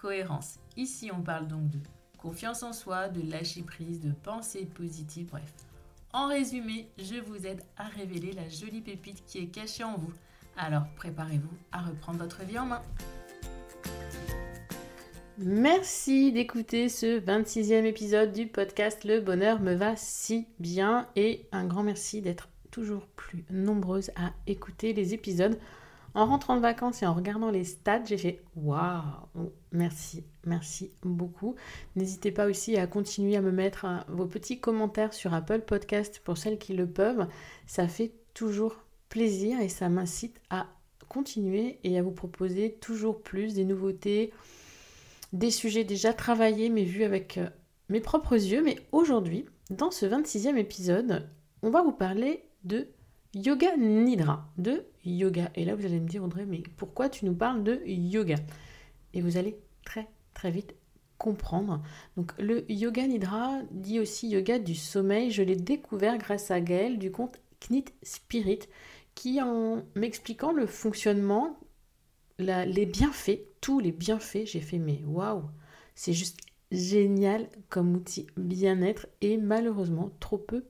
cohérence. Ici, on parle donc de confiance en soi, de lâcher prise, de pensée positive, bref. En résumé, je vous aide à révéler la jolie pépite qui est cachée en vous. Alors préparez-vous à reprendre votre vie en main. Merci d'écouter ce 26e épisode du podcast Le bonheur me va si bien et un grand merci d'être toujours plus nombreuses à écouter les épisodes. En rentrant de vacances et en regardant les stats, j'ai fait waouh, merci, merci beaucoup. N'hésitez pas aussi à continuer à me mettre euh, vos petits commentaires sur Apple Podcast pour celles qui le peuvent. Ça fait toujours plaisir et ça m'incite à continuer et à vous proposer toujours plus des nouveautés, des sujets déjà travaillés mais vus avec euh, mes propres yeux. Mais aujourd'hui, dans ce 26e épisode, on va vous parler de Yoga Nidra, de yoga. Et là, vous allez me dire, Audrey, mais pourquoi tu nous parles de yoga? Et vous allez très très vite comprendre. Donc le yoga nidra dit aussi yoga du sommeil. Je l'ai découvert grâce à Gaël du compte Knit Spirit qui en m'expliquant le fonctionnement, les bienfaits, tous les bienfaits, j'ai fait mais waouh, c'est juste génial comme outil bien-être et malheureusement trop peu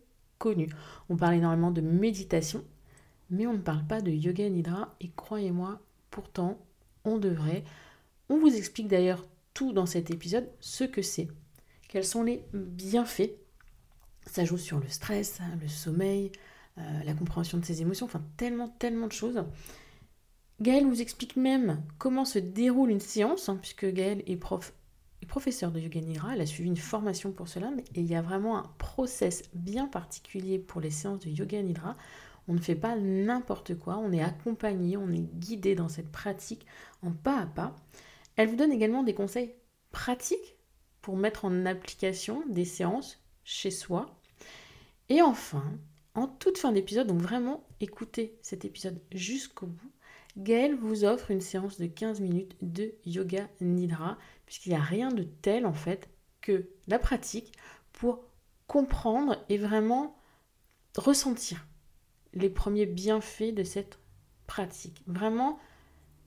On parle énormément de méditation, mais on ne parle pas de yoga nidra et croyez-moi, pourtant, on devrait. On vous explique d'ailleurs tout dans cet épisode, ce que c'est, quels sont les bienfaits. Ça joue sur le stress, le sommeil, euh, la compréhension de ses émotions, enfin tellement, tellement de choses. Gaël vous explique même comment se déroule une séance, hein, puisque Gaël est prof professeur de yoga nidra, elle a suivi une formation pour cela, mais il y a vraiment un process bien particulier pour les séances de yoga nidra. On ne fait pas n'importe quoi, on est accompagné, on est guidé dans cette pratique en pas à pas. Elle vous donne également des conseils pratiques pour mettre en application des séances chez soi. Et enfin, en toute fin d'épisode, donc vraiment écoutez cet épisode jusqu'au bout, Gaëlle vous offre une séance de 15 minutes de yoga nidra puisqu'il n'y a rien de tel en fait que la pratique pour comprendre et vraiment ressentir les premiers bienfaits de cette pratique. Vraiment,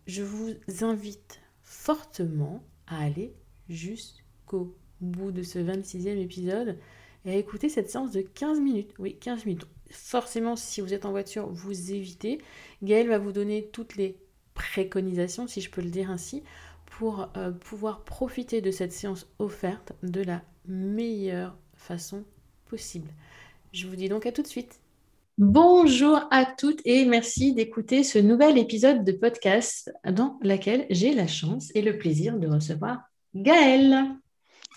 je vous invite fortement à aller jusqu'au bout de ce 26e épisode et à écouter cette séance de 15 minutes. Oui, 15 minutes. Forcément, si vous êtes en voiture, vous évitez. Gaëlle va vous donner toutes les préconisations, si je peux le dire ainsi, pour euh, pouvoir profiter de cette séance offerte de la meilleure façon possible. Je vous dis donc à tout de suite. Bonjour à toutes et merci d'écouter ce nouvel épisode de podcast dans lequel j'ai la chance et le plaisir de recevoir Gaëlle.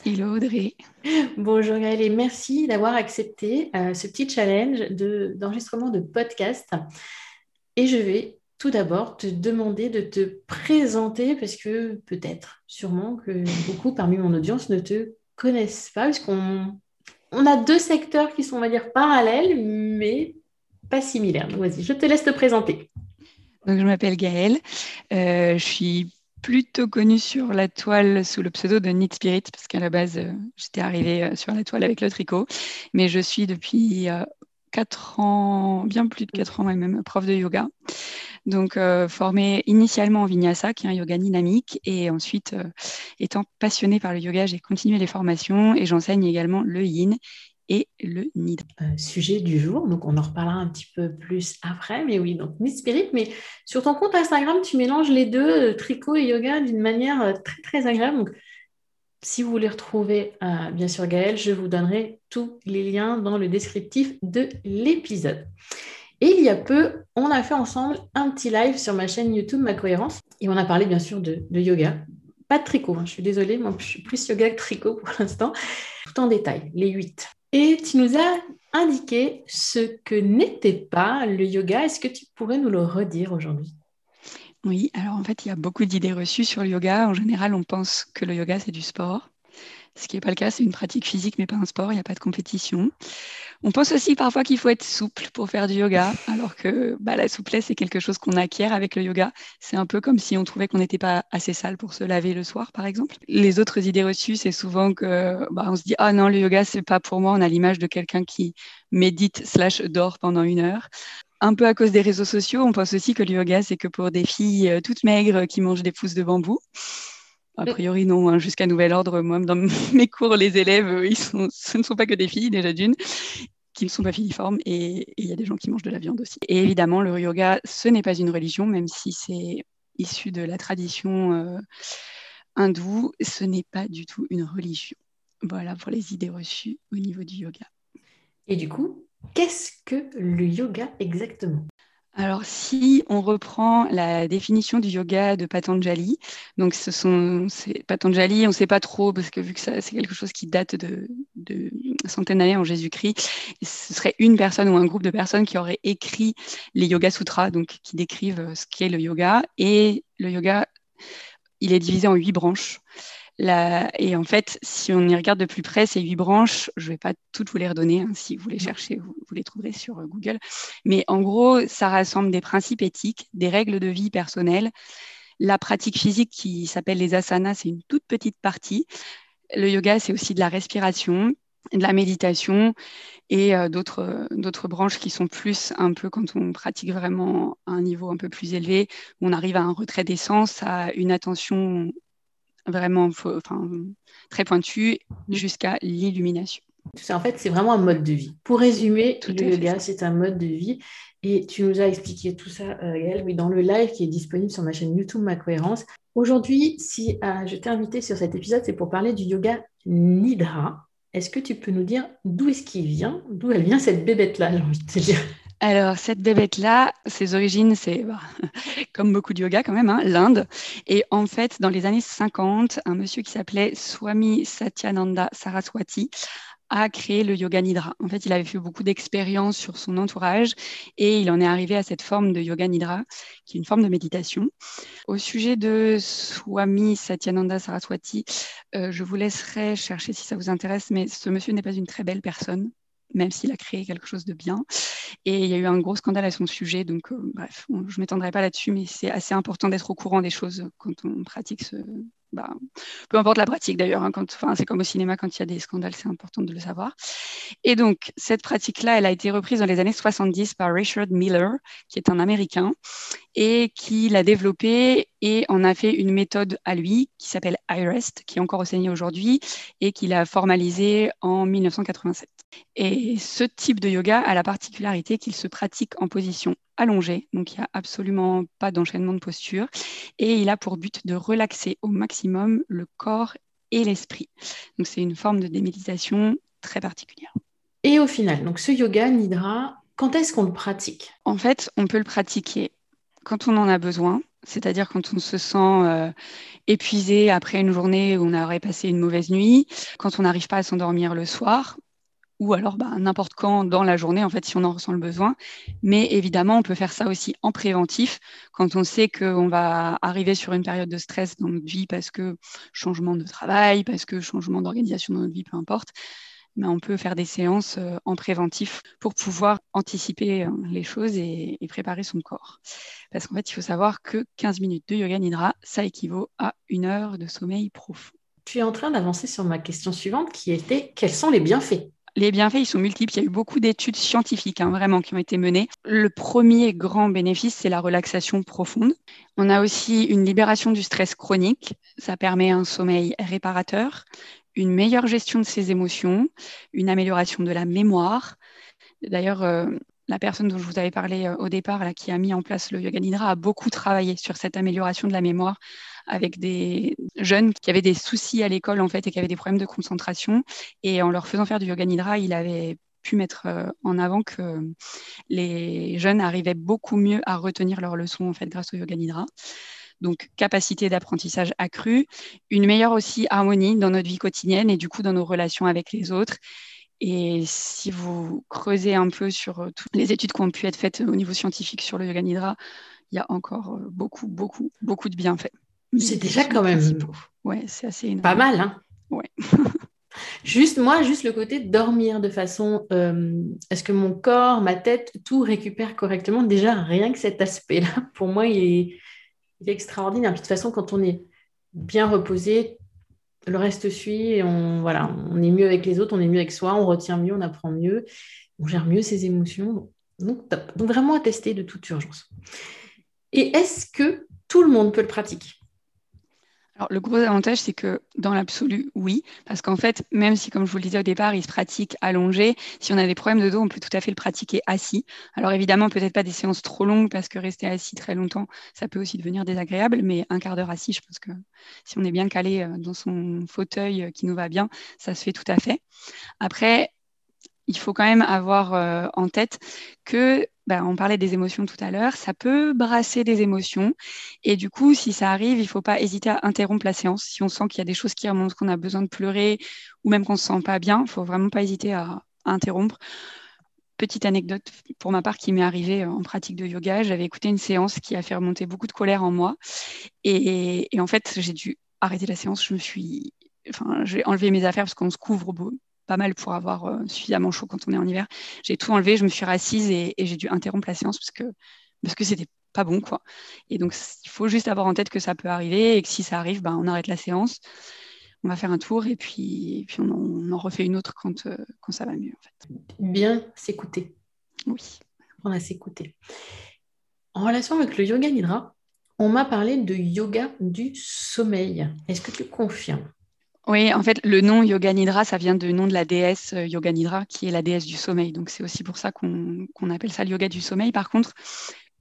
Hello Audrey. Bonjour Gaëlle et merci d'avoir accepté euh, ce petit challenge d'enregistrement de podcast. Et je vais tout d'abord te demander de te présenter parce que peut-être, sûrement que beaucoup parmi mon audience ne te connaissent pas parce qu'on on a deux secteurs qui sont, on va dire, parallèles, mais pas similaires. Donc, vas-y, je te laisse te présenter. Donc, je m'appelle Gaëlle. Euh, je suis plutôt connue sur la toile sous le pseudo de Knit Spirit, parce qu'à la base, euh, j'étais arrivée euh, sur la toile avec le tricot. Mais je suis depuis 4 ans, bien plus de 4 ans même, prof de yoga. Donc, euh, formée initialement en vinyasa, qui est un yoga dynamique, et ensuite, euh, étant passionnée par le yoga, j'ai continué les formations et j'enseigne également le yin et le nidra. Euh, sujet du jour, donc on en reparlera un petit peu plus après, mais oui, donc Nid Spirit, mais sur ton compte Instagram, tu mélanges les deux, tricot et yoga, d'une manière très très agréable. Donc, si vous voulez retrouver, bien sûr, Gaëlle, je vous donnerai tous les liens dans le descriptif de l'épisode. Et il y a peu, on a fait ensemble un petit live sur ma chaîne YouTube Ma Cohérence et on a parlé bien sûr de, yoga. Pas de tricot, hein, je suis désolée, moi je suis plus yoga que tricot pour l'instant. Tout en détail, les huit. Et tu nous as indiqué ce que n'était pas le yoga. Est-ce que tu pourrais nous le redire aujourd'hui? Oui, alors en fait, il y a beaucoup d'idées reçues sur le yoga. En général, on pense que le yoga, c'est du sport. Ce qui n'est pas le cas, c'est une pratique physique, mais pas un sport, il n'y a pas de compétition. On pense aussi parfois qu'il faut être souple pour faire du yoga, alors que bah, la souplesse est quelque chose qu'on acquiert avec le yoga. C'est un peu comme si on trouvait qu'on n'était pas assez sale pour se laver le soir, par exemple. Les autres idées reçues, c'est souvent que bah, se dit ah non le yoga c'est pas pour moi. On a l'image de quelqu'un qui médite slash dort pendant une heure un peu à cause des réseaux sociaux, on pense aussi que le yoga, c'est que pour des filles euh, toutes maigres qui mangent des pousses de bambou. A priori, non. Hein, jusqu'à nouvel ordre, moi, dans mes cours, les élèves, ils sont, ce ne sont pas que des filles, déjà d'une, qui ne sont pas filiformes, et il y a des gens qui mangent de la viande aussi. Et évidemment, le yoga, ce n'est pas une religion, même si c'est issu de la tradition euh, hindoue, ce n'est pas du tout une religion. Voilà pour les idées reçues au niveau du yoga. Et du coup, qu'est-ce que le yoga exactement? Alors, si on reprend la définition du yoga de Patanjali, donc ce sont Patanjali, on ne sait pas trop parce que vu que c'est quelque chose qui date de, centaines d'années en Jésus-Christ, ce serait une personne ou un groupe de personnes qui auraient écrit les Yoga Sutras, donc qui décrivent ce qu'est le yoga. Et le yoga, il est divisé en huit branches. Et en fait, si on y regarde de plus près, ces huit branches, je ne vais pas toutes vous les redonner. Hein, si vous les cherchez, vous, les trouverez sur euh, Google. Mais en gros, ça rassemble des principes éthiques, des règles de vie personnelles. La pratique physique qui s'appelle les asanas, c'est une toute petite partie. Le yoga, c'est aussi de la respiration, de la méditation et euh, d'autres, d'autres branches qui sont plus un peu quand on pratique vraiment à un niveau un peu plus élevé, on arrive à un retrait d'essence, à une attention vraiment enfin, très pointu jusqu'à l'illumination. En fait, c'est vraiment un mode de vie. Pour résumer, tout le yoga, c'est un mode de vie. Et tu nous as expliqué tout ça, euh, Gaëlle, oui, dans le live qui est disponible sur ma chaîne YouTube Ma Cohérence. Aujourd'hui, si euh, je t'ai invité sur cet épisode, c'est pour parler du yoga Nidra. Est-ce que tu peux nous dire d'où est-ce qu'il vient, d'où elle vient cette bébête-là, j'ai envie de te dire? Alors, cette bébête-là, ses origines, c'est bah, comme beaucoup de yoga quand même, hein, l'Inde. Et en fait, dans les années 50, un monsieur qui s'appelait Swami Satyananda Saraswati a créé le yoga nidra. En fait, il avait fait beaucoup d'expériences sur son entourage et il en est arrivé à cette forme de yoga nidra, qui est une forme de méditation. Au sujet de Swami Satyananda Saraswati, euh, je vous laisserai chercher si ça vous intéresse, mais ce monsieur n'est pas une très belle personne même s'il a créé quelque chose de bien. Et il y a eu un gros scandale à son sujet, donc euh, bref, je ne m'étendrai pas là-dessus, mais c'est assez important d'être au courant des choses quand on pratique ce, bah, peu importe la pratique d'ailleurs, hein, c'est comme au cinéma, quand il y a des scandales, c'est important de le savoir. Et donc, cette pratique-là, elle a été reprise dans les années 70 par Richard Miller, qui est un Américain, et qui l'a développée et en a fait une méthode à lui qui s'appelle iRest, qui est encore enseignée aujourd'hui et qu'il a formalisé en 1987. Et ce type de yoga a la particularité qu'il se pratique en position allongée, donc il n'y a absolument pas d'enchaînement de posture, et il a pour but de relaxer au maximum le corps et l'esprit. Donc c'est une forme de déméditation très particulière. Et au final, donc ce yoga nidra, quand est-ce qu'on le pratique? En fait, on peut le pratiquer quand on en a besoin, c'est-à-dire quand on se sent euh, épuisé après une journée où on aurait passé une mauvaise nuit, quand on n'arrive pas à s'endormir le soir, ou alors bah, n'importe quand dans la journée, en fait, si on en ressent le besoin. Mais évidemment, on peut faire ça aussi en préventif, quand on sait qu'on va arriver sur une période de stress dans notre vie parce que changement de travail, parce que changement d'organisation dans notre vie, peu importe. Mais on peut faire des séances euh, en préventif pour pouvoir anticiper euh, les choses et, et préparer son corps. Parce qu'en fait, il faut savoir que 15 minutes de yoga nidra, ça équivaut à une heure de sommeil profond. Tu es en train d'avancer sur ma question suivante qui était quels sont les bienfaits? Les bienfaits, ils sont multiples. Il y a eu beaucoup d'études scientifiques, hein, vraiment, qui ont été menées. Le premier grand bénéfice, c'est la relaxation profonde. On a aussi une libération du stress chronique. Ça permet un sommeil réparateur, une meilleure gestion de ses émotions, une amélioration de la mémoire. D'ailleurs, euh, la personne dont je vous avais parlé euh, au départ, là, qui a mis en place le Yoga Nidra, a beaucoup travaillé sur cette amélioration de la mémoire avec des jeunes qui avaient des soucis à l'école en fait et qui avaient des problèmes de concentration. Et en leur faisant faire du yoga nidra, il avait pu mettre euh, en avant que les jeunes arrivaient beaucoup mieux à retenir leurs leçons en fait grâce au yoga nidra. Donc capacité d'apprentissage accrue, une meilleure aussi harmonie dans notre vie quotidienne et du coup dans nos relations avec les autres. Et si vous creusez un peu sur euh, toutes les études qui ont pu être faites au niveau scientifique sur le yoga nidra, il y a encore beaucoup, beaucoup, beaucoup de bienfaits. C'est déjà quand même. Ouais, c'est assez énorme. Pas mal, hein Ouais. juste moi, juste le côté de dormir de façon. Est-ce que mon corps, ma tête, tout récupère correctement? Déjà, rien que cet aspect-là, pour moi, il est, il est extraordinaire. de toute façon, quand on est bien reposé, le reste suit et on, voilà, on est mieux avec les autres, on est mieux avec soi, on retient mieux, on apprend mieux, on gère mieux ses émotions. Donc, Donc vraiment à tester de toute urgence. Et est-ce que tout le monde peut le pratiquer? Alors, le gros avantage, c'est que dans l'absolu, oui, parce qu'en fait, même si, comme je vous le disais au départ, il se pratique allongé, si on a des problèmes de dos, on peut tout à fait le pratiquer assis. Alors, évidemment, peut-être pas des séances trop longues, parce que rester assis très longtemps, ça peut aussi devenir désagréable, mais un quart d'heure assis, je pense que si on est bien calé euh, dans son fauteuil euh, qui nous va bien, ça se fait tout à fait. Après, il faut quand même avoir euh, en tête que, ben, on parlait des émotions tout à l'heure, ça peut brasser des émotions. Et du coup, si ça arrive, il ne faut pas hésiter à interrompre la séance. Si on sent qu'il y a des choses qui remontent, qu'on a besoin de pleurer ou même qu'on ne se sent pas bien, il ne faut vraiment pas hésiter à, interrompre. Petite anecdote pour ma part qui m'est arrivée en pratique de yoga. J'avais écouté une séance qui a fait remonter beaucoup de colère en moi. Et, en fait, j'ai dû arrêter la séance. Je me suis enfin, j'ai enlevé mes affaires parce qu'on se couvre pas mal pour avoir euh, suffisamment chaud quand on est en hiver. J'ai tout enlevé, je me suis rassise et, j'ai dû interrompre la séance parce que parce que c'était pas bon quoi. Et donc il faut juste avoir en tête que ça peut arriver et que si ça arrive, ben, on arrête la séance, on va faire un tour et puis, puis on, en, refait une autre quand, euh, quand ça va mieux en fait. Bien s'écouter. Oui. On va s'écouter. En relation avec le yoga nidra, on m'a parlé de yoga du sommeil. Est-ce que tu confirmes? Oui, en fait, le nom Yoga Nidra, ça vient du nom de la déesse euh, Yoga Nidra, qui est la déesse du sommeil. Donc, c'est aussi pour ça qu'on appelle ça le yoga du sommeil. Par contre,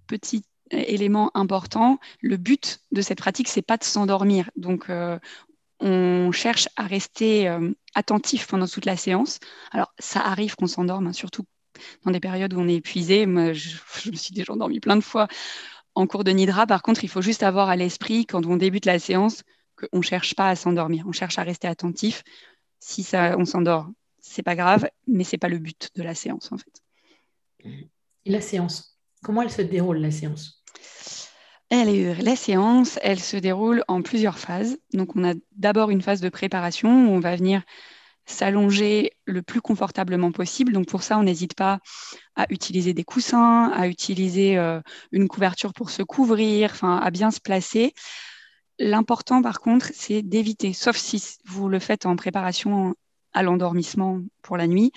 petit élément important, le but de cette pratique, c'est pas de s'endormir. Donc, euh, on cherche à rester euh, attentif pendant toute la séance. Alors, ça arrive qu'on s'endorme, hein, surtout dans des périodes où on est épuisé. Moi, je, je, me suis déjà endormie plein de fois en cours de Nidra. Par contre, il faut juste avoir à l'esprit, quand on débute la séance, qu'on ne cherche pas à s'endormir, on cherche à rester attentif. Si ça, on s'endort, c'est pas grave, mais c'est pas le but de la séance en fait. Et la séance, comment elle se déroule la séance? Elle la séance, elle se déroule en plusieurs phases. Donc, on a d'abord une phase de préparation où on va venir s'allonger le plus confortablement possible. Donc, pour ça, on n'hésite pas à utiliser des coussins, à utiliser euh, une couverture pour se couvrir, enfin, à bien se placer. L'important, par contre, c'est d'éviter, sauf si vous le faites en préparation à l'endormissement pour la nuit,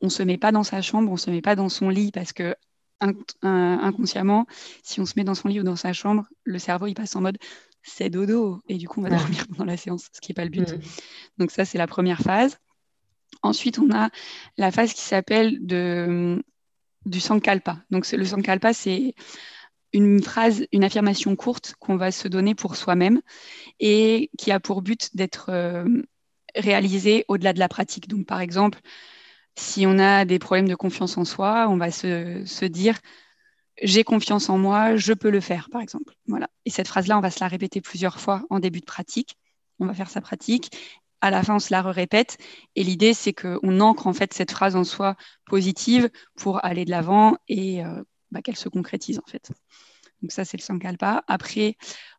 on ne se met pas dans sa chambre, on ne se met pas dans son lit parce que inconsciemment, si on se met dans son lit ou dans sa chambre, le cerveau il passe en mode c'est dodo et du coup on va dormir pendant la séance, ce qui n'est pas le but. Mm. Donc ça c'est la première phase. Ensuite on a la phase qui s'appelle de du sankalpa. Donc le sankalpa c'est une phrase, une affirmation courte qu'on va se donner pour soi-même et qui a pour but d'être euh, réalisée au-delà de la pratique. Donc, par exemple, si on a des problèmes de confiance en soi, on va se, dire j'ai confiance en moi, je peux le faire, par exemple. Voilà. Et cette phrase-là, on va se la répéter plusieurs fois en début de pratique. On va faire sa pratique. À la fin, on se la répète. Et l'idée, c'est qu'on ancre en fait cette phrase en soi positive pour aller de l'avant et euh, bah, qu'elle se concrétise en fait. Donc ça, c'est le Sankalpa. Après,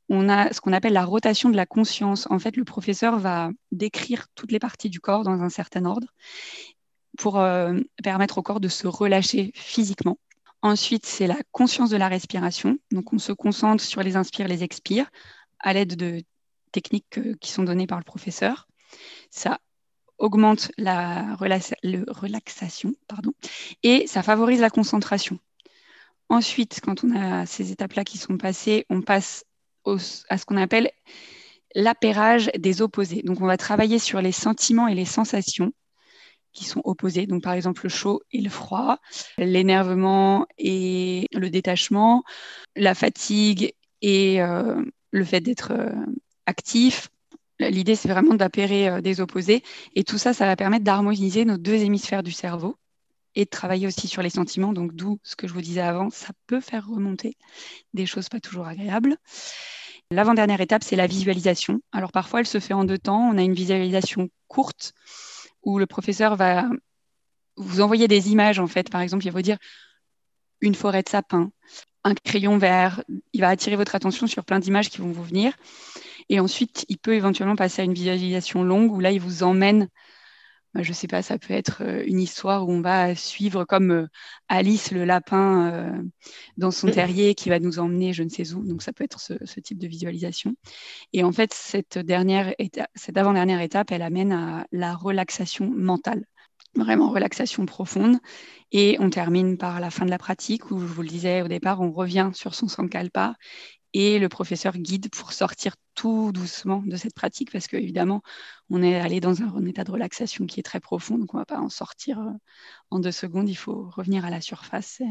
on a ce qu'on appelle la rotation de la conscience. En fait, le professeur va décrire toutes les parties du corps dans un certain ordre pour euh, permettre au corps de se relâcher physiquement. Ensuite, c'est la conscience de la respiration. Donc, on se concentre sur les inspires, les expires à l'aide de techniques qui sont données par le professeur. Ça augmente la relaxation pardon, et ça favorise la concentration. Ensuite, quand on a ces étapes-là qui sont passées, on passe à ce qu'on appelle l'appairage des opposés. Donc, on va travailler sur les sentiments et les sensations qui sont opposés. Donc, par exemple, le chaud et le froid, l'énervement et le détachement, la fatigue et euh, le fait d'être euh, actif. L'idée, c'est vraiment d'appairer euh, des opposés. Et tout ça, ça va permettre d'harmoniser nos deux hémisphères du cerveau et de travailler aussi sur les sentiments. Donc, d'où ce que je vous disais avant, ça peut faire remonter des choses pas toujours agréables. L'avant-dernière étape, c'est la visualisation. Alors, parfois, elle se fait en deux temps. On a une visualisation courte où le professeur va vous envoyer des images, en fait. Par exemple, il va vous dire une forêt de sapins, un crayon vert, il va attirer votre attention sur plein d'images qui vont vous venir. Et ensuite, il peut éventuellement passer à une visualisation longue où là, il vous emmène, je ne sais pas, ça peut être euh, une histoire où on va suivre comme euh, Alice le lapin euh, dans son terrier qui va nous emmener je ne sais où. Donc ça peut être ce, type de visualisation. Et en fait, cette, dernière cette avant-dernière étape, elle amène à la relaxation mentale vraiment relaxation profonde. Et on termine par la fin de la pratique où, je vous le disais au départ, on revient sur son sankalpa et le professeur guide pour sortir tout doucement de cette pratique parce qu'évidemment, on est allé dans un, état de relaxation qui est très profond, donc on ne va pas en sortir euh, en deux secondes. Il faut revenir à la surface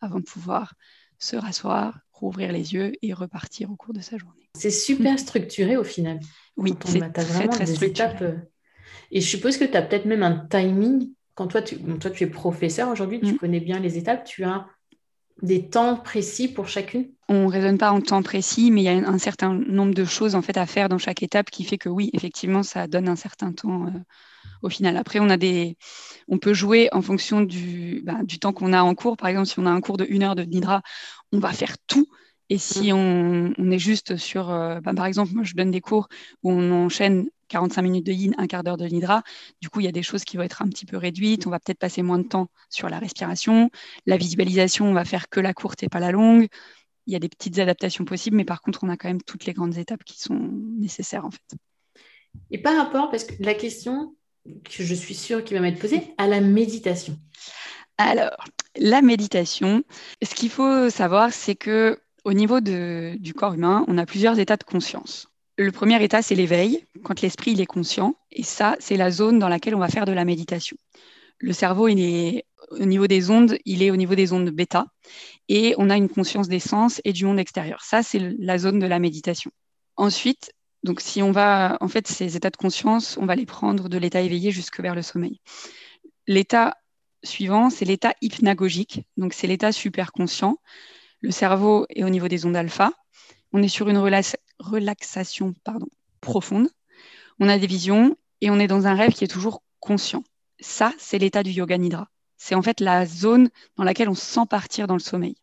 avant de pouvoir se rasseoir, rouvrir les yeux et repartir au cours de sa journée. C'est super structuré au final. Oui, c'est très, très structuré. Euh, et je suppose que tu as peut-être même un timing. Quand toi, tu, toi, tu es professeur aujourd'hui, tu mm. connais bien les étapes, tu as des temps précis pour chacune? On ne raisonne pas en temps précis, mais il y a un certain nombre de choses en fait à faire dans chaque étape qui fait que oui, effectivement, ça donne un certain temps euh, au final. Après, on, a des... on peut jouer en fonction du, bah, du temps qu'on a en cours. Par exemple, si on a un cours de une heure de Nidra, on va faire tout. Et si mm. on, on est juste sur, euh, bah, par exemple, moi je donne des cours où on enchaîne 45 minutes de yin, un quart d'heure de nidra. Du coup, il y a des choses qui vont être un petit peu réduites. On va peut-être passer moins de temps sur la respiration. La visualisation, on va faire que la courte et pas la longue. Il y a des petites adaptations possibles, mais par contre, on a quand même toutes les grandes étapes qui sont nécessaires en fait. Et par rapport, parce que la question que je suis sûre qu'il va m'être posée, à la méditation. Alors, la méditation, ce qu'il faut savoir, c'est que au niveau du corps humain, on a plusieurs états de conscience. Le premier état, c'est l'éveil, quand l'esprit est conscient. Et ça, c'est la zone dans laquelle on va faire de la méditation. Le cerveau, il est au niveau des ondes, il est au niveau des ondes bêta. Et on a une conscience des sens et du monde extérieur. Ça, c'est la zone de la méditation. Ensuite, donc si on va, en fait, ces états de conscience, on va les prendre de l'état éveillé jusque vers le sommeil. L'état suivant, c'est l'état hypnagogique. Donc c'est l'état super conscient. Le cerveau est au niveau des ondes alpha. On est sur une relation relaxation profonde. On a des visions et on est dans un rêve qui est toujours conscient. Ça, c'est l'état du yoga nidra. C'est en fait la zone dans laquelle on sent partir dans le sommeil.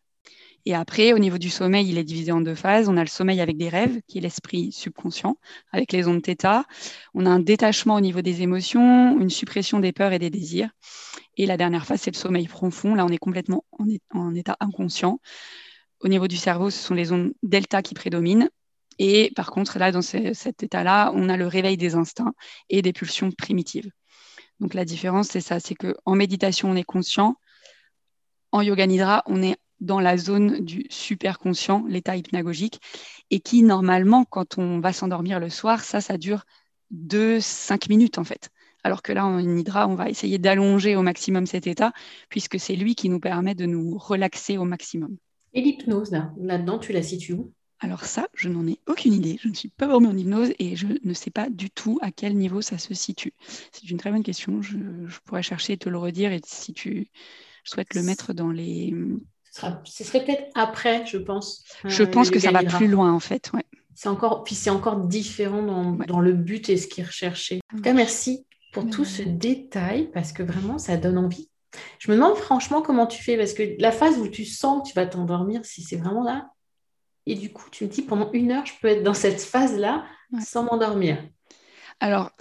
Et après, au niveau du sommeil, il est divisé en deux phases. On a le sommeil avec des rêves, qui est l'esprit subconscient, avec les ondes θ. On a un détachement au niveau des émotions, une suppression des peurs et des désirs. Et la dernière phase, c'est le sommeil profond. Là, on est complètement en, en état inconscient. Au niveau du cerveau, ce sont les ondes delta qui prédominent. Et par contre, là, dans cet état-là, on a le réveil des instincts et des pulsions primitives. Donc la différence, c'est ça, c'est qu'en méditation, on est conscient. En yoga nidra, on est dans la zone du super conscient, l'état hypnagogique, et qui, normalement, quand on va s'endormir le soir, ça, ça dure 2-5 minutes, en fait. Alors que là, en nidra, on va essayer d'allonger au maximum cet état, puisque c'est lui qui nous permet de nous relaxer au maximum. Et l'hypnose, là, là-dedans, tu la situes où? Alors ça, je n'en ai aucune idée. Je ne suis pas vraiment en hypnose et je ne sais pas du tout à quel niveau ça se situe. C'est une très bonne question. Je, pourrais chercher et te le redire et si tu souhaites le mettre dans les... Ce, serait peut-être après, je pense. Je pense que ça va plus loin en fait. Ouais. C'est encore, puis c'est encore différent dans, le but et ce qui est recherché. En tout cas, merci pour tout ce détail parce que vraiment, ça donne envie. Je me demande franchement comment tu fais parce que la phase où tu sens que tu vas t'endormir, si c'est vraiment là, et du coup, tu me dis, pendant une heure, je peux être dans cette phase-là sans m'endormir. Alors,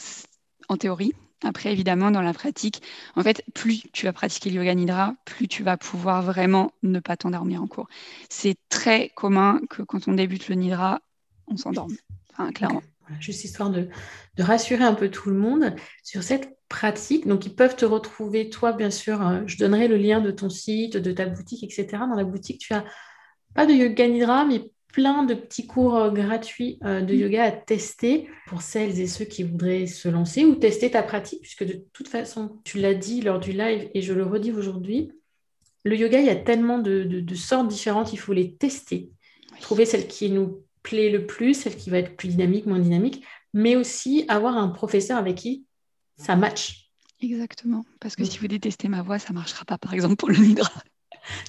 en théorie, après, évidemment, dans la pratique, en fait, plus tu vas pratiquer le yoga nidra, plus tu vas pouvoir vraiment ne pas t'endormir en cours. C'est très commun que quand on débute le nidra, on s'endorme, enfin, clairement. juste histoire de, de, rassurer un peu tout le monde sur cette pratique. Donc, ils peuvent te retrouver, toi, bien sûr, euh, je donnerai le lien de ton site, de ta boutique, etc. Dans la boutique, tu as pas de yoga nidra, mais plein de petits cours euh, gratuits euh, de mm. yoga à tester pour celles et ceux qui voudraient se lancer ou tester ta pratique, puisque de toute façon, tu l'as dit lors du live et je le redis aujourd'hui, le yoga, il y a tellement de, sortes différentes, il faut les tester, trouver celle qui nous plaît le plus, celle qui va être plus dynamique, moins dynamique, mais aussi avoir un professeur avec qui ça match. Exactement, parce que si vous détestez ma voix, ça ne marchera pas, par exemple, pour le nidra.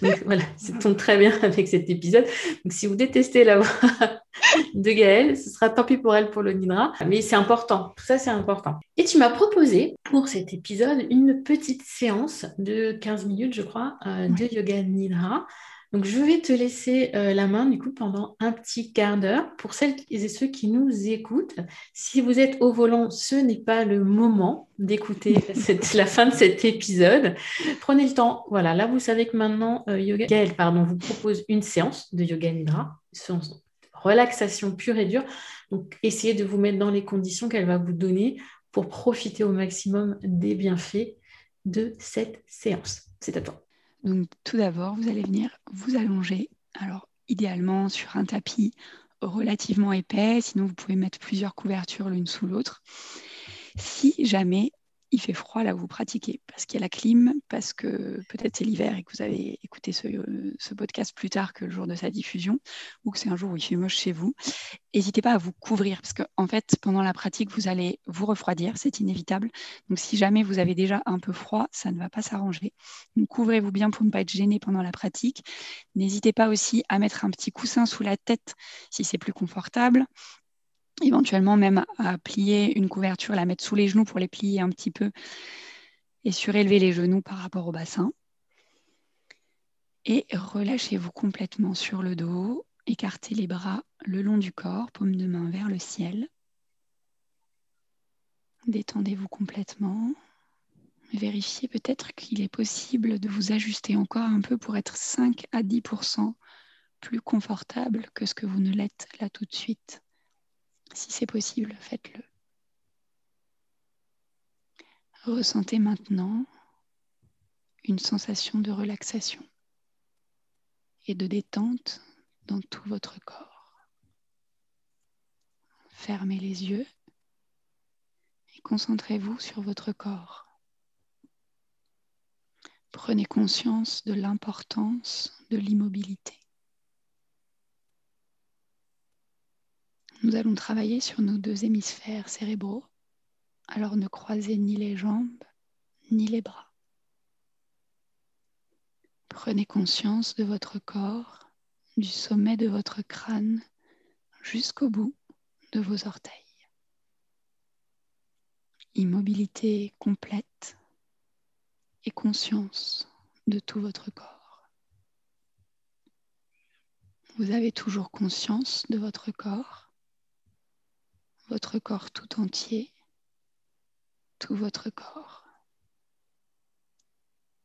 Donc voilà, ça tombe très bien avec cet épisode. Donc si vous détestez la voix de Gaëlle, ce sera tant pis pour elle pour le Nidra. Mais c'est important, tout ça c'est important. Et tu m'as proposé pour cet épisode une petite séance de 15 minutes, je crois, euh, de yoga Nidra. Donc, je vais te laisser euh, la main du coup pendant un petit quart d'heure. Pour celles et ceux qui nous écoutent, si vous êtes au volant, ce n'est pas le moment d'écouter la fin de cet épisode. Prenez le temps. Voilà, là, vous savez que maintenant, euh, Yoga Gaël, pardon, vous propose une séance de Yoga Nidra, séance de relaxation pure et dure. Donc, essayez de vous mettre dans les conditions qu'elle va vous donner pour profiter au maximum des bienfaits de cette séance. C'est à toi. Donc tout d'abord, vous allez venir vous allonger. Alors idéalement sur un tapis relativement épais, sinon vous pouvez mettre plusieurs couvertures l'une sous l'autre. Si jamais il fait froid là où vous pratiquez, parce qu'il y a la clim, parce que peut-être c'est l'hiver et que vous avez écouté ce, podcast plus tard que le jour de sa diffusion, ou que c'est un jour où il fait moche chez vous, n'hésitez pas à vous couvrir, parce qu'en en fait, pendant la pratique, vous allez vous refroidir, c'est inévitable. Donc si jamais vous avez déjà un peu froid, ça ne va pas s'arranger. Donc couvrez-vous bien pour ne pas être gêné pendant la pratique. N'hésitez pas aussi à mettre un petit coussin sous la tête si c'est plus confortable éventuellement même à plier une couverture, la mettre sous les genoux pour les plier un petit peu et surélever les genoux par rapport au bassin. Et relâchez-vous complètement sur le dos, écartez les bras le long du corps, paume de main vers le ciel. Détendez-vous complètement. Vérifiez peut-être qu'il est possible de vous ajuster encore un peu pour être 5 à 10% plus confortable que ce que vous ne l'êtes là tout de suite. Si c'est possible, faites-le. Ressentez maintenant une sensation de relaxation et de détente dans tout votre corps. Fermez les yeux et concentrez-vous sur votre corps. Prenez conscience de l'importance de l'immobilité. Nous allons travailler sur nos deux hémisphères cérébraux, alors ne croisez ni les jambes ni les bras. Prenez conscience de votre corps, du sommet de votre crâne jusqu'au bout de vos orteils. Immobilité complète et conscience de tout votre corps. Vous avez toujours conscience de votre corps votre corps tout entier, tout votre corps.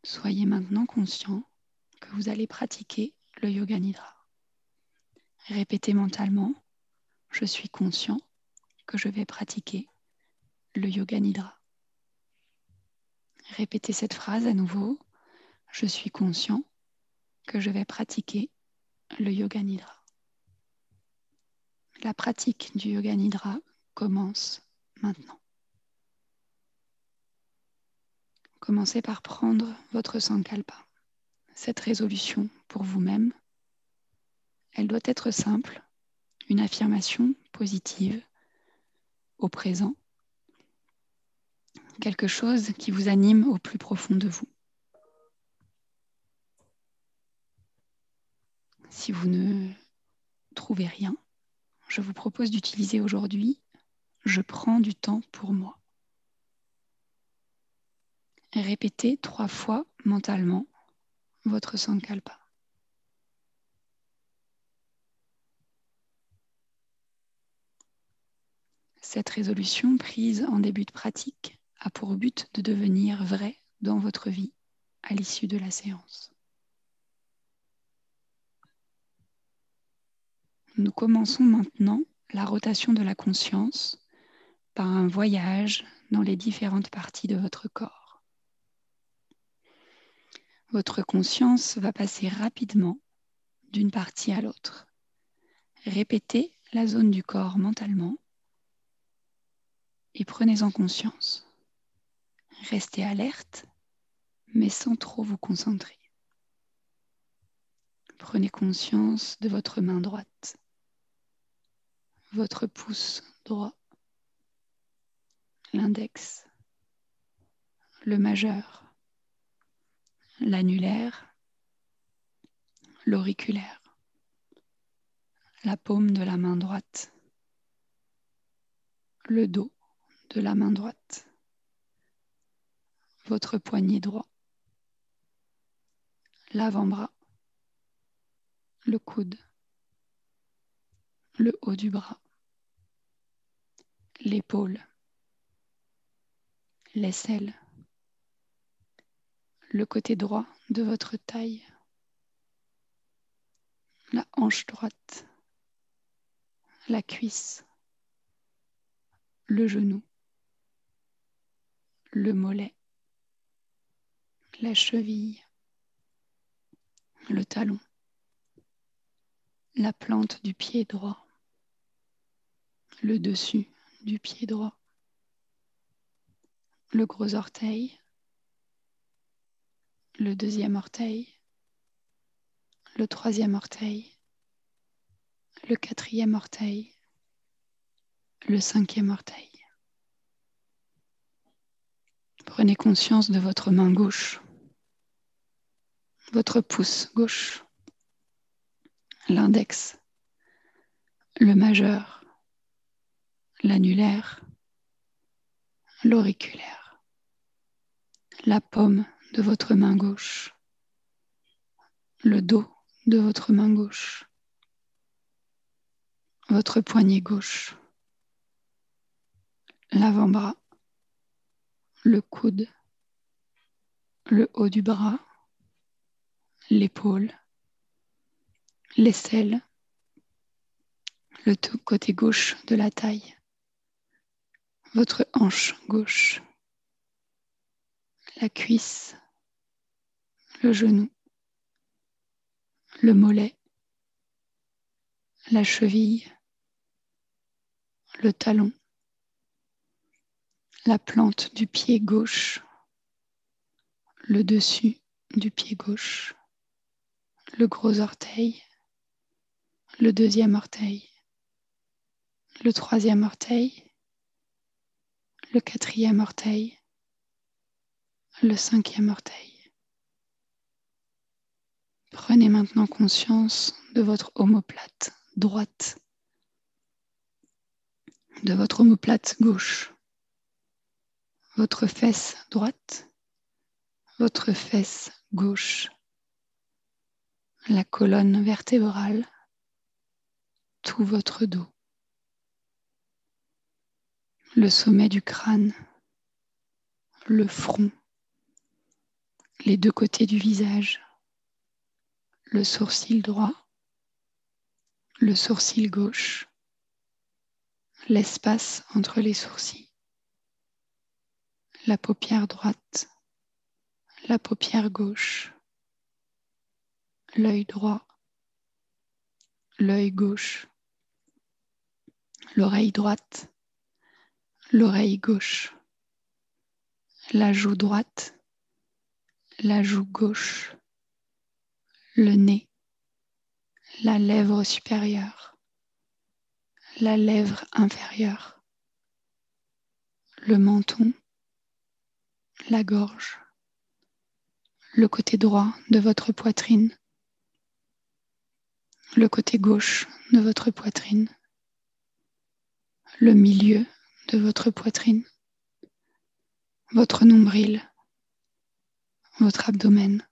Soyez maintenant conscient que vous allez pratiquer le yoga nidra. Répétez mentalement, je suis conscient que je vais pratiquer le yoga nidra. Répétez cette phrase à nouveau, je suis conscient que je vais pratiquer le yoga nidra. La pratique du yoga nidra commence maintenant. Commencez par prendre votre sankalpa, cette résolution pour vous-même. Elle doit être simple, une affirmation positive au présent, quelque chose qui vous anime au plus profond de vous. Si vous ne trouvez rien, je vous propose d'utiliser aujourd'hui je prends du temps pour moi. Répétez trois fois mentalement votre sankalpa. Cette résolution prise en début de pratique a pour but de devenir vraie dans votre vie à l'issue de la séance. Nous commençons maintenant la rotation de la conscience par un voyage dans les différentes parties de votre corps. Votre conscience va passer rapidement d'une partie à l'autre. Répétez la zone du corps mentalement et prenez-en conscience. Restez alerte, mais sans trop vous concentrer. Prenez conscience de votre main droite, votre pouce droit, l'index, le majeur, l'annulaire, l'auriculaire, la paume de la main droite, le dos de la main droite, votre poignet droit, l'avant-bras, le coude, le haut du bras, l'épaule, l'aisselle, le côté droit de votre taille, la hanche droite, la cuisse, le genou, le mollet, la cheville, le talon, la plante du pied droit, le dessus du pied droit, le gros orteil, le deuxième orteil, le troisième orteil, le quatrième orteil, le cinquième orteil. Prenez conscience de votre main gauche, votre pouce gauche, l'index, le majeur, l'annulaire, l'auriculaire, la paume de votre main gauche, le dos de votre main gauche, votre poignet gauche, l'avant-bras, le coude, le haut du bras, l'épaule, l'aisselle, le tout côté gauche de la taille, votre hanche gauche, la cuisse, le genou, le mollet, la cheville, le talon, la plante du pied gauche, le dessus du pied gauche, le gros orteil, le deuxième orteil, le troisième orteil, le quatrième orteil, le cinquième orteil. Prenez maintenant conscience de votre omoplate droite, de votre omoplate gauche, votre fesse droite, votre fesse gauche, la colonne vertébrale, tout votre dos, le sommet du crâne, le front, les deux côtés du visage le sourcil droit, le sourcil gauche, l'espace entre les sourcils, la paupière droite, la paupière gauche, l'œil droit, l'œil gauche, l'oreille droite, l'oreille gauche, la joue droite, la joue gauche, le nez, la lèvre supérieure, la lèvre inférieure, le menton, la gorge, le côté droit de votre poitrine, le côté gauche de votre poitrine, le milieu de votre poitrine, votre nombril, votre abdomen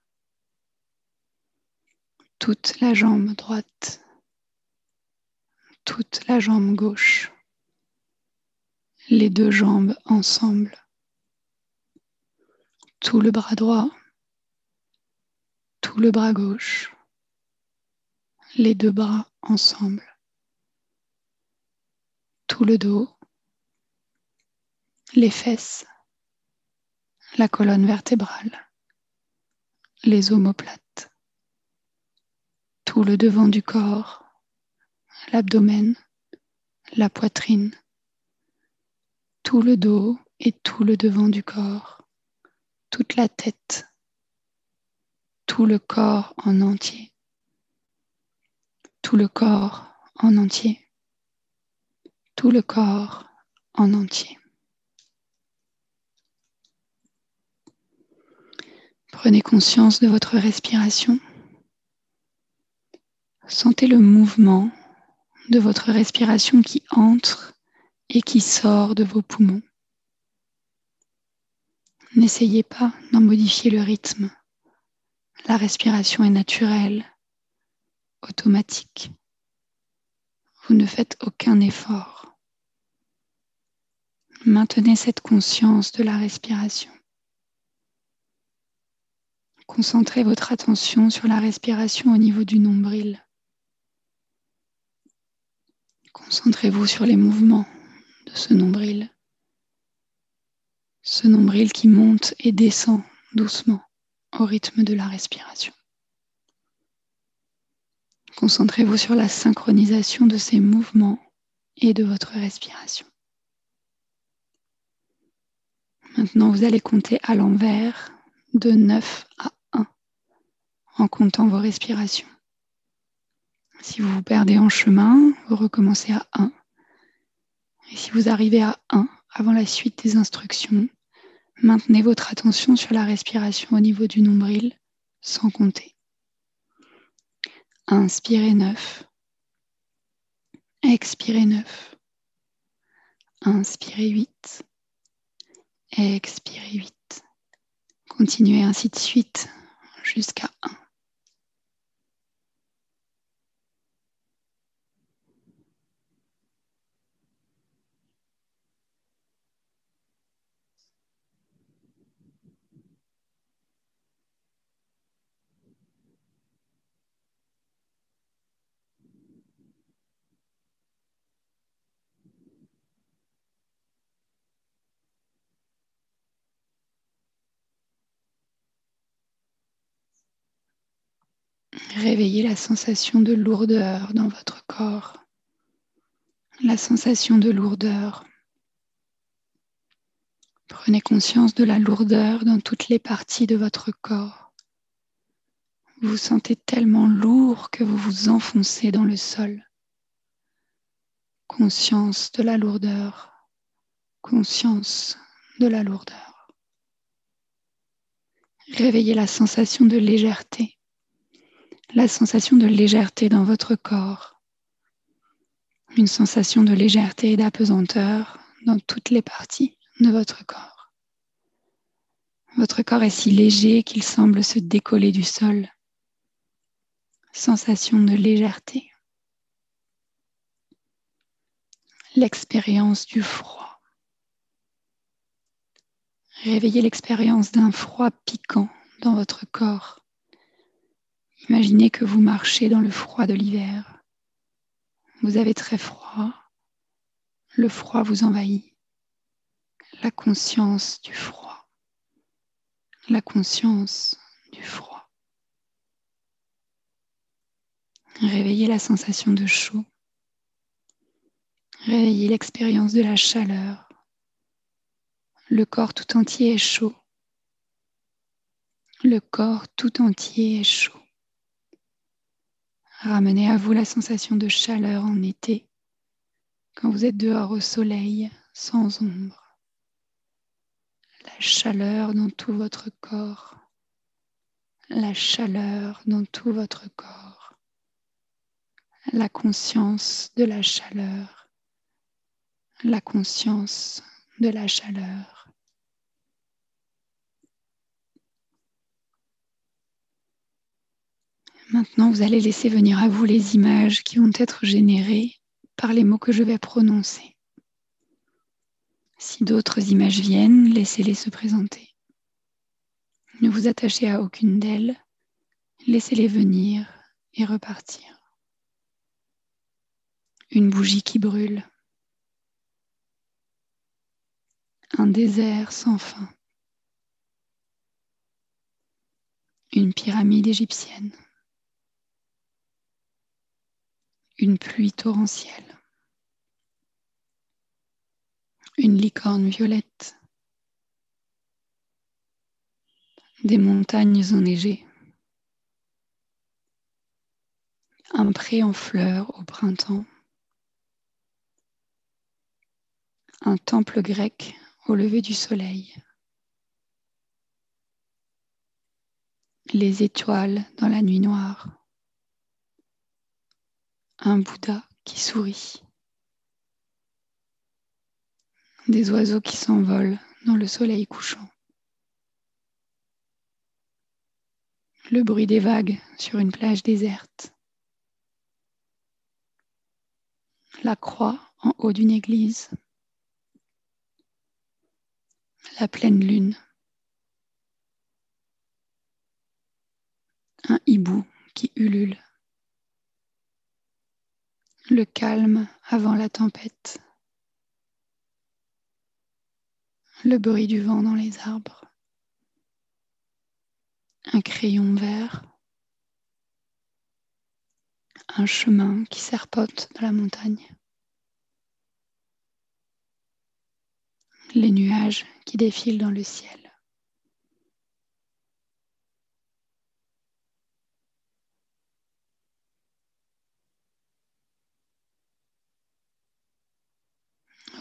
toute la jambe droite, toute la jambe gauche, les deux jambes ensemble, tout le bras droit, tout le bras gauche, les deux bras ensemble, tout le dos, les fesses, la colonne vertébrale, les omoplates tout le devant du corps, l'abdomen, la poitrine, tout le dos et tout le devant du corps, toute la tête, tout le corps en entier, tout le corps en entier, tout le corps en entier. Prenez conscience de votre respiration. Sentez le mouvement de votre respiration qui entre et qui sort de vos poumons. N'essayez pas d'en modifier le rythme. La respiration est naturelle. automatique. Vous ne faites aucun effort. Maintenez cette conscience de la respiration. Concentrez votre attention sur la respiration au niveau du nombril. Concentrez-vous sur les mouvements de ce nombril. Ce nombril qui monte et descend doucement au rythme de la respiration. Concentrez-vous sur la synchronisation de ces mouvements et de votre respiration. Maintenant, vous allez compter à l'envers de 9 à 1 en comptant vos respirations. Si vous vous perdez en chemin, vous recommencez à 1. Et si vous arrivez à 1 avant la suite des instructions, maintenez votre attention sur la respiration au niveau du nombril sans compter. Inspirez 9. Expirez 9. Inspirez 8. Expirez 8. Continuez ainsi de suite jusqu'à 1. Réveillez la sensation de lourdeur dans votre corps. La sensation de lourdeur. Prenez conscience de la lourdeur dans toutes les parties de votre corps. Vous vous sentez tellement lourd que vous vous enfoncez dans le sol. Conscience de la lourdeur. Conscience de la lourdeur. Réveillez la sensation de légèreté la sensation de légèreté dans votre corps, une sensation de légèreté et d'apesanteur dans toutes les parties de votre corps. Votre corps est si léger qu'il semble se décoller du sol. Sensation de légèreté. L'expérience du froid. Réveillez l'expérience d'un froid piquant dans votre corps Imaginez que vous marchez dans le froid de l'hiver. Vous avez très froid. Le froid vous envahit. La conscience du froid. La conscience du froid. Réveillez la sensation de chaud. Réveillez l'expérience de la chaleur. Le corps tout entier est chaud. Le corps tout entier est chaud. Ramenez à vous la sensation de chaleur en été, quand vous êtes dehors au soleil, sans ombre. La chaleur dans tout votre corps. La chaleur dans tout votre corps. La conscience de la chaleur. La conscience de la chaleur. Maintenant, vous allez laisser venir à vous les images qui vont être générées par les mots que je vais prononcer. Si d'autres images viennent, laissez-les se présenter. Ne vous attachez à aucune d'elles, laissez-les venir et repartir. Une bougie qui brûle. Un désert sans fin. Une pyramide égyptienne. Une pluie torrentielle, une licorne violette, des montagnes enneigées, un pré en fleurs au printemps, un temple grec au lever du soleil, les étoiles dans la nuit noire un Bouddha qui sourit, des oiseaux qui s'envolent dans le soleil couchant, le bruit des vagues sur une plage déserte, la croix en haut d'une église, la pleine lune, un hibou qui ulule, le calme avant la tempête, le bruit du vent dans les arbres, un crayon vert, un chemin qui serpote dans la montagne. Les nuages qui défilent dans le ciel.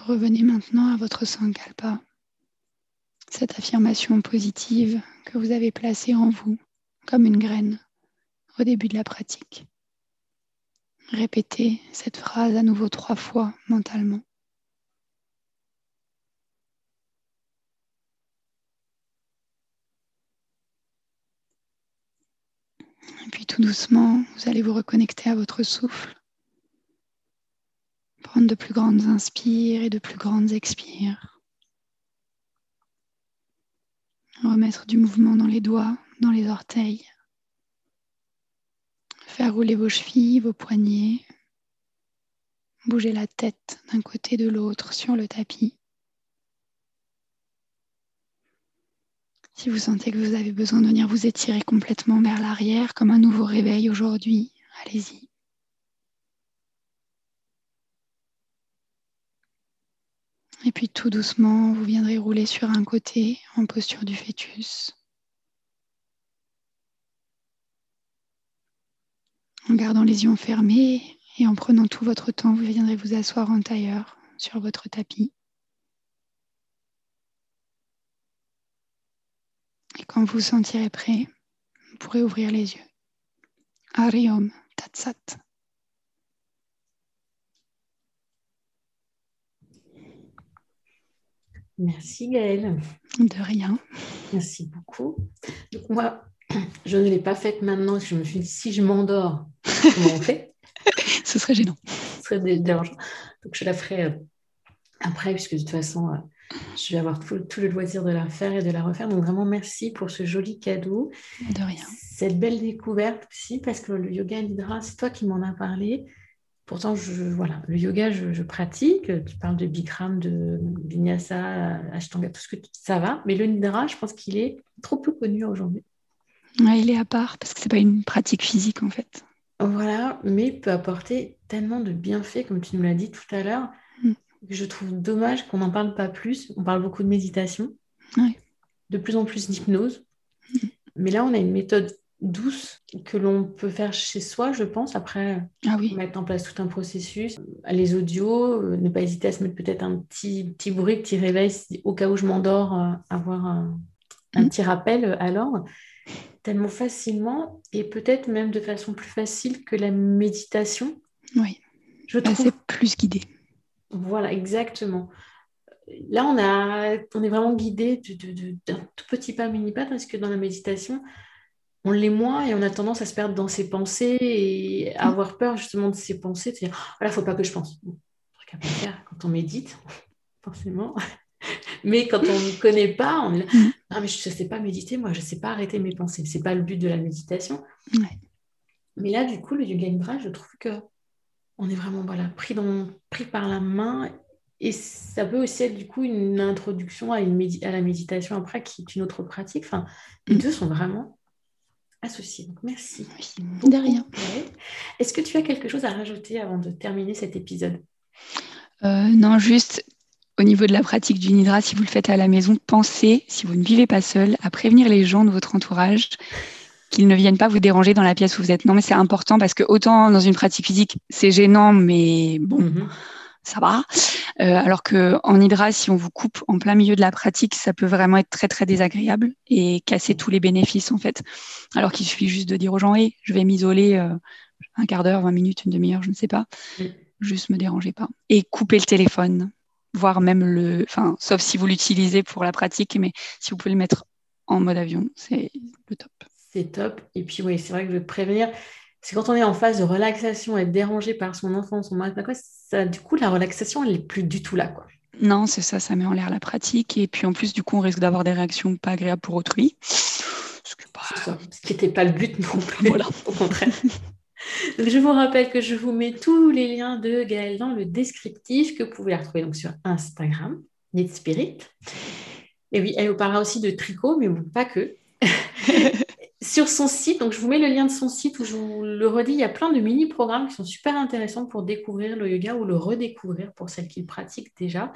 Revenez maintenant à votre sankalpa, cette affirmation positive que vous avez placée en vous comme une graine au début de la pratique. Répétez cette phrase à nouveau trois fois mentalement. Et puis tout doucement, vous allez vous reconnecter à votre souffle. Prendre de plus grandes inspires et de plus grandes expires. Remettre du mouvement dans les doigts, dans les orteils. Faire rouler vos chevilles, vos poignets. Bouger la tête d'un côté de l'autre sur le tapis. Si vous sentez que vous avez besoin de venir vous étirer complètement vers l'arrière comme un nouveau réveil aujourd'hui, allez-y. Et puis tout doucement, vous viendrez rouler sur un côté en posture du fœtus. En gardant les yeux fermés et en prenant tout votre temps, vous viendrez vous asseoir en tailleur sur votre tapis. Et quand vous vous sentirez prêt, vous pourrez ouvrir les yeux. Ariom Tatsat. Merci Gaëlle. De rien. Merci beaucoup. Donc moi, je ne l'ai pas faite maintenant. Je me suis dit, si je m'endors, comment on fait Ce serait gênant. Ce serait dérangeant. Donc, je la ferai euh, après, puisque de toute façon, euh, je vais avoir tout, le loisir de la faire et de la refaire. Donc, vraiment, merci pour ce joli cadeau. De rien. Cette belle découverte aussi, parce que le yoga nidra, c'est toi qui m'en as parlé. Pourtant, je, voilà, le yoga, je, pratique. Tu parles de Bikram, de Vinyasa, Ashtanga, tout ce que ça va. Mais le nidra, je pense qu'il est trop peu connu aujourd'hui il est à part parce que c'est pas une pratique physique en fait. Voilà, mais peut apporter tellement de bienfaits, comme tu nous l'as dit tout à l'heure. Mm. Je trouve dommage qu'on n'en parle pas plus. On parle beaucoup de méditation, de plus en plus d'hypnose. Mm. Mais là, on a une méthode douce que l'on peut faire chez soi, je pense. Après, ah oui. mettre en place tout un processus. Les audios, euh, ne pas hésiter à se mettre peut-être un petit, petit bruit, petit réveil, au cas où je m'endors, euh, avoir un, mm. petit rappel l'ordre tellement facilement et peut-être même de façon plus facile que la méditation. Oui, je trouve. C'est plus guidé. Voilà, exactement. Là, on, a, on est vraiment guidé d'un tout petit pas, mini pas, parce que dans la méditation, on l'est moins et on a tendance à se perdre dans ses pensées et à avoir peur justement de ses pensées, de dire, voilà, il ne faut pas que je pense. Bon, truc à faire quand on médite, forcément. mais quand on ne connaît pas, on est là, mm. non mais je ne sais pas méditer, moi je ne sais pas arrêter mes pensées. Ce n'est pas le but de la méditation. Mais là, du coup, le yoga nidra, je trouve que on est vraiment voilà, pris, dans, pris par la main et ça peut aussi être du coup une introduction à, une à la méditation après, qui est une autre pratique. Enfin, les mm. deux sont vraiment Donc, merci. de rien. Est-ce que tu as quelque chose à rajouter avant de terminer cet épisode? Euh, Non, juste au niveau de la pratique du Nidra, si vous le faites à la maison, pensez, si vous ne vivez pas seul, à prévenir les gens de votre entourage qu'ils ne viennent pas vous déranger dans la pièce où vous êtes. Non, mais c'est important parce que autant dans une pratique physique, c'est gênant, mais bon, mhm. Ça va. Euh, alors qu'en Nidra, si on vous coupe en plein milieu de la pratique, ça peut vraiment être très, très désagréable et casser tous les bénéfices, en fait. Alors qu'il suffit juste de dire aux gens, hey, je vais m'isoler euh, un quart d'heure, 20 minutes, une demi-heure, je ne sais pas. Juste me dérangez pas. Et couper le téléphone voire même le, enfin, sauf si vous l'utilisez pour la pratique, mais si vous pouvez le mettre en mode avion, c'est le top. C'est top. Et puis oui, c'est vrai que je veux prévenir, c'est quand on est en phase de relaxation, être dérangé par son enfant, son mari, quoi, ça, du coup, la relaxation, elle n'est plus du tout là. Quoi. Non, c'est ça, ça met en l'air la pratique. Et puis en plus, du coup, on risque d'avoir des réactions pas agréables pour autrui. Ce, qui n'était pas le but non plus, voilà. au contraire. je vous rappelle que je vous mets tous les liens de Gaëlle dans le descriptif que vous pouvez retrouver donc sur Instagram, Knit Spirit. Et oui, elle vous parlera aussi de tricot, mais pas que. sur son site, donc je vous mets le lien de son site où je vous le redis, il y a plein de mini-programmes qui sont super intéressants pour découvrir le yoga ou le redécouvrir pour celles qui le pratiquent déjà.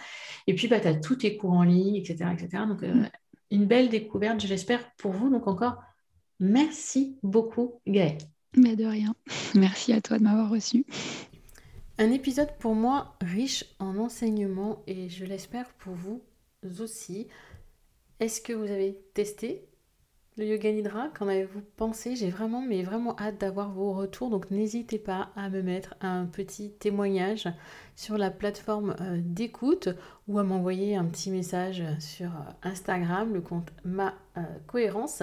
Et puis, bah, tu as tous tes cours en ligne, etc. etc. Donc, euh, une belle découverte, je l'espère, pour vous. Donc, encore, merci beaucoup, Gaëlle. Mais de rien. Merci à toi de m'avoir reçu. Un épisode pour moi riche en enseignements et je l'espère pour vous aussi. Est-ce que vous avez testé? Le Yoga Nidra, qu'en avez-vous pensé? J'ai vraiment, mais vraiment hâte d'avoir vos retours. Donc n'hésitez pas à me mettre un petit témoignage sur la plateforme euh, d'écoute ou à m'envoyer un petit message sur euh, Instagram, le compte Ma euh, Cohérence.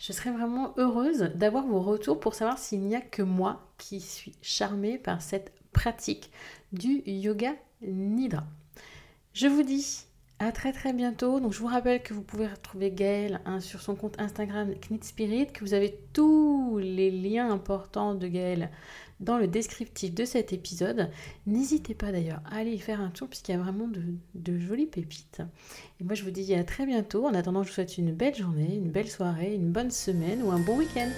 Je serais vraiment heureuse d'avoir vos retours pour savoir s'il n'y a que moi qui suis charmée par cette pratique du Yoga Nidra. Je vous dis à très très bientôt. Donc je vous rappelle que vous pouvez retrouver Gaëlle hein, sur son compte Instagram Knit Spirit, que vous avez tous les liens importants de Gaëlle dans le descriptif de cet épisode. N'hésitez pas d'ailleurs à aller y faire un tour puisqu'il y a vraiment de, de, jolies pépites. Et moi je vous dis à très bientôt. En attendant, je vous souhaite une belle journée, une belle soirée, une bonne semaine ou un bon week-end.